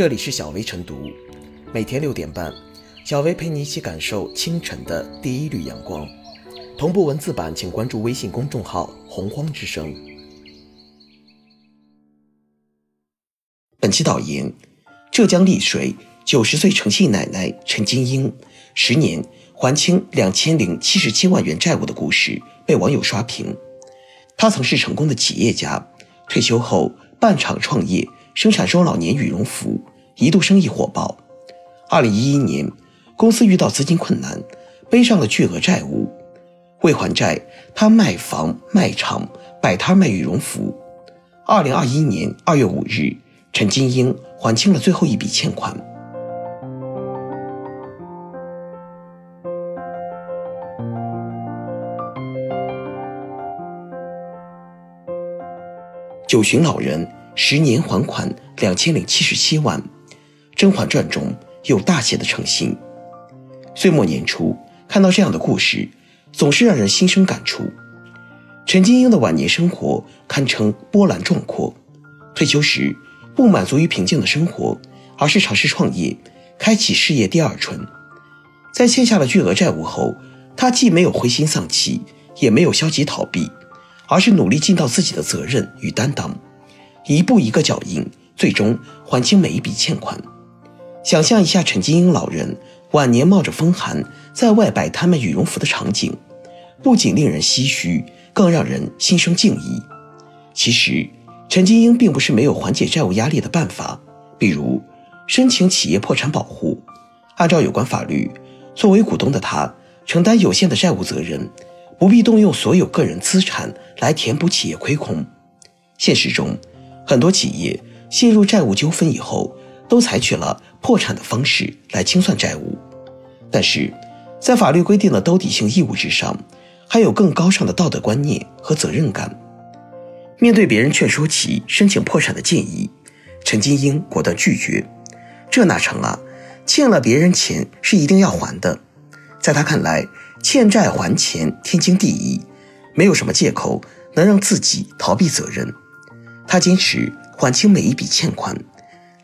这里是小薇晨读，每天六点半，小薇陪你一起感受清晨的第一缕阳光。同步文字版，请关注微信公众号“洪荒之声”。本期导言：浙江丽水九十岁诚信奶奶陈金英十年还清两千零七十七万元债务的故事被网友刷屏。她曾是成功的企业家，退休后办厂创业。生产中老年羽绒服，一度生意火爆。二零一一年，公司遇到资金困难，背上了巨额债务。为还债，他卖房卖厂，摆摊卖羽绒服。二零二一年二月五日，陈金英还清了最后一笔欠款。九旬老人。十年还款两千零七十七万，《甄嬛传》中有大写的诚信。岁末年初，看到这样的故事，总是让人心生感触。陈金英的晚年生活堪称波澜壮阔。退休时，不满足于平静的生活，而是尝试创业，开启事业第二春。在欠下了巨额债务后，他既没有灰心丧气，也没有消极逃避，而是努力尽到自己的责任与担当。一步一个脚印，最终还清每一笔欠款。想象一下陈金英老人晚年冒着风寒在外摆摊卖羽绒服的场景，不仅令人唏嘘，更让人心生敬意。其实，陈金英并不是没有缓解债务压力的办法，比如申请企业破产保护。按照有关法律，作为股东的他承担有限的债务责任，不必动用所有个人资产来填补企业亏空。现实中，很多企业陷入债务纠纷以后，都采取了破产的方式来清算债务。但是，在法律规定的兜底性义务之上，还有更高尚的道德观念和责任感。面对别人劝说其申请破产的建议，陈金英果断拒绝。这哪成啊？欠了别人钱是一定要还的。在他看来，欠债还钱天经地义，没有什么借口能让自己逃避责任。他坚持还清每一笔欠款，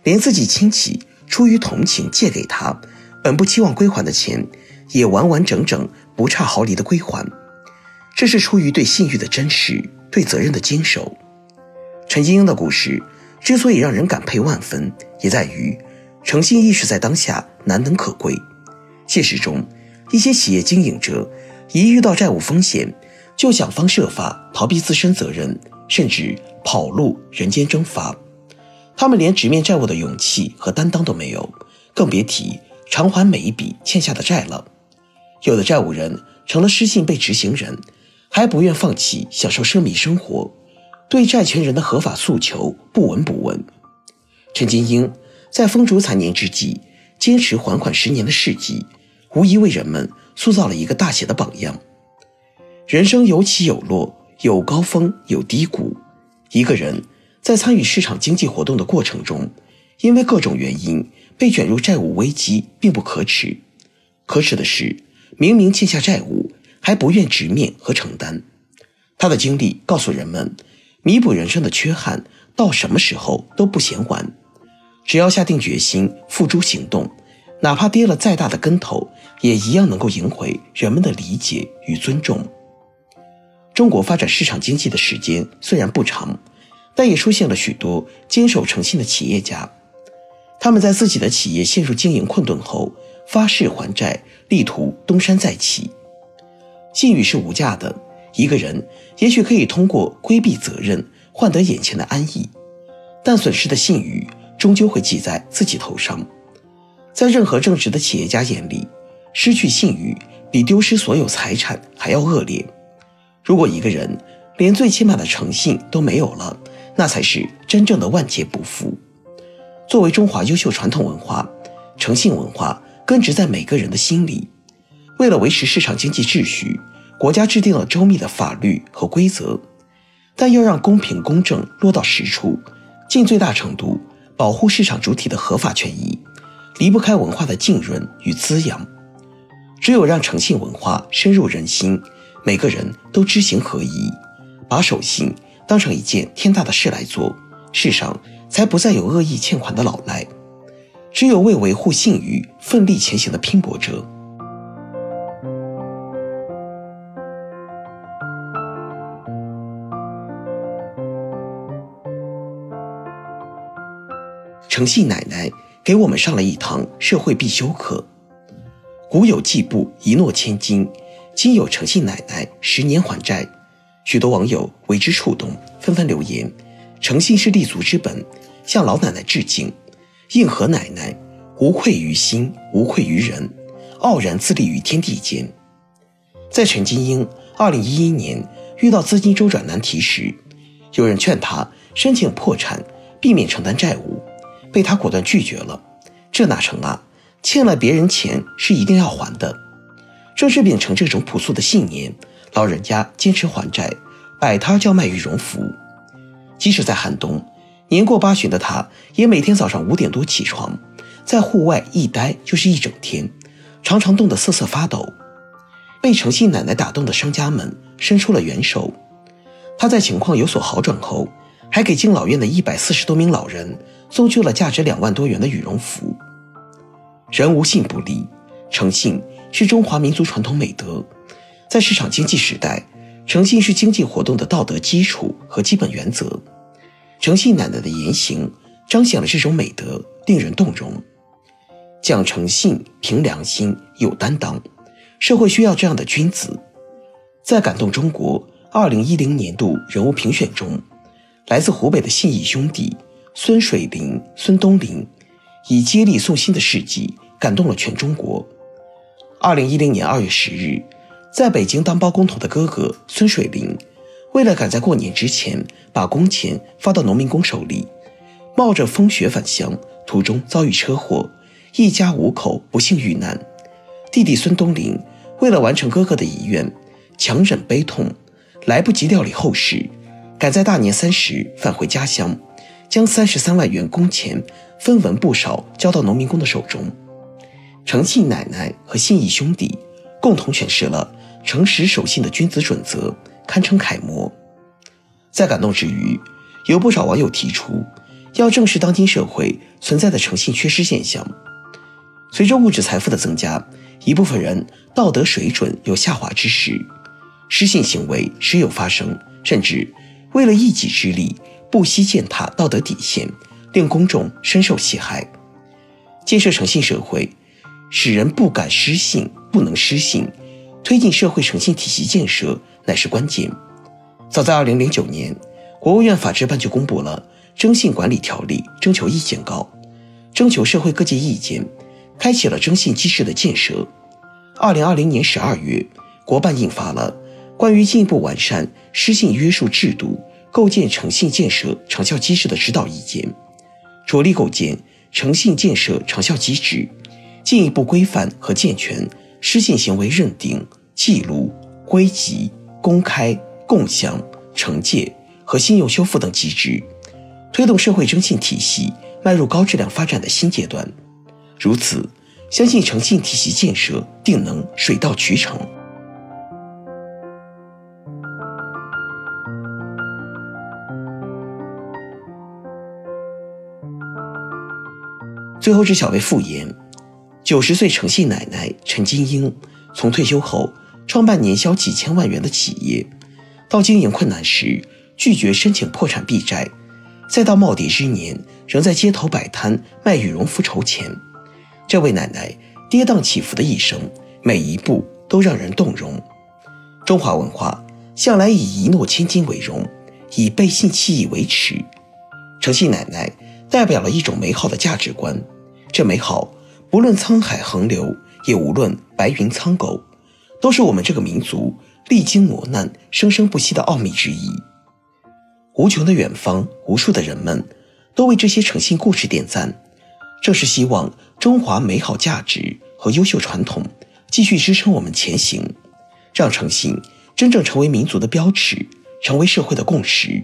连自己亲戚出于同情借给他，本不期望归还的钱，也完完整整不差毫厘的归还。这是出于对信誉的真实，对责任的坚守。陈金英的故事之所以让人感佩万分，也在于诚信意识在当下难能可贵。现实中，一些企业经营者一遇到债务风险，就想方设法逃避自身责任。甚至跑路、人间蒸发，他们连直面债务的勇气和担当都没有，更别提偿还每一笔欠下的债了。有的债务人成了失信被执行人，还不愿放弃享受奢靡生活，对债权人的合法诉求不闻不问。陈金英在风烛残年之际坚持还款十年的事迹，无疑为人们塑造了一个大写的榜样。人生有起有落。有高峰，有低谷。一个人在参与市场经济活动的过程中，因为各种原因被卷入债务危机，并不可耻。可耻的是，明明欠下债务，还不愿直面和承担。他的经历告诉人们，弥补人生的缺憾，到什么时候都不嫌晚。只要下定决心，付诸行动，哪怕跌了再大的跟头，也一样能够赢回人们的理解与尊重。中国发展市场经济的时间虽然不长，但也出现了许多坚守诚信的企业家。他们在自己的企业陷入经营困顿后，发誓还债，力图东山再起。信誉是无价的，一个人也许可以通过规避责任换得眼前的安逸，但损失的信誉终究会记在自己头上。在任何正直的企业家眼里，失去信誉比丢失所有财产还要恶劣。如果一个人连最起码的诚信都没有了，那才是真正的万劫不复。作为中华优秀传统文化，诚信文化根植在每个人的心里。为了维持市场经济秩序，国家制定了周密的法律和规则，但要让公平公正落到实处，尽最大程度保护市场主体的合法权益，离不开文化的浸润与滋养。只有让诚信文化深入人心。每个人都知行合一，把守信当成一件天大的事来做，世上才不再有恶意欠款的老赖。只有为维护信誉奋力前行的拼搏者。诚信奶奶给我们上了一堂社会必修课。古有季布一诺千金，今有诚信奶奶十年还债。许多网友为之触动，纷纷留言：“诚信是立足之本，向老奶奶致敬。”应和奶奶无愧于心，无愧于人，傲然自立于天地间。在陈金英2011年遇到资金周转难题时，有人劝他申请破产，避免承担债务。被他果断拒绝了，这哪成啊？欠了别人钱是一定要还的。正是秉承这种朴素的信念，老人家坚持还债，摆摊叫卖羽绒服。即使在寒冬，年过八旬的他，也每天早上五点多起床，在户外一待就是一整天，常常冻得瑟瑟发抖。被诚信奶奶打动的商家们伸出了援手。他在情况有所好转后。还给敬老院的一百四十多名老人送去了价值两万多元的羽绒服。人无信不立，诚信是中华民族传统美德，在市场经济时代，诚信是经济活动的道德基础和基本原则。诚信奶奶的言行彰显了这种美德，令人动容。讲诚信、凭良心、有担当，社会需要这样的君子。在感动中国二零一零年度人物评选中。来自湖北的信义兄弟孙水林、孙东林，以接力送信的事迹感动了全中国。二零一零年二月十日，在北京当包工头的哥哥孙水林，为了赶在过年之前把工钱发到农民工手里，冒着风雪返乡，途中遭遇车祸，一家五口不幸遇难。弟弟孙东林为了完成哥哥的遗愿，强忍悲痛，来不及料理后事。赶在大年三十返回家乡，将三十三万元工钱分文不少交到农民工的手中。诚信奶奶和信义兄弟共同诠释了诚实守信的君子准则，堪称楷模。在感动之余，有不少网友提出要正视当今社会存在的诚信缺失现象。随着物质财富的增加，一部分人道德水准有下滑之时，失信行为时有发生，甚至。为了一己之利，不惜践踏道德底线，令公众深受其害。建设诚信社会，使人不敢失信，不能失信，推进社会诚信体系建设乃是关键。早在2009年，国务院法制办就公布了《征信管理条例》征求意见稿，征求社会各界意见，开启了征信机制的建设。2020年12月，国办印发了。关于进一步完善失信约束制度、构建诚信建设长效机制的指导意见，着力构建诚信建设长效机制，进一步规范和健全失信行为认定、记录、归集、公开、共享、惩戒和信用修复等机制，推动社会征信体系迈入高质量发展的新阶段。如此，相信诚信体系建设定能水到渠成。最后是小薇复言，九十岁诚信奶奶陈金英，从退休后创办年销几千万元的企业，到经营困难时拒绝申请破产避债，再到耄耋之年仍在街头摆摊卖羽绒服筹钱，这位奶奶跌宕起伏的一生，每一步都让人动容。中华文化向来以一诺千金为荣，以背信弃义为耻，诚信奶奶代表了一种美好的价值观。这美好，无论沧海横流，也无论白云苍狗，都是我们这个民族历经磨难、生生不息的奥秘之一。无穷的远方，无数的人们，都为这些诚信故事点赞。正是希望中华美好价值和优秀传统继续支撑我们前行，让诚信真正成为民族的标尺，成为社会的共识。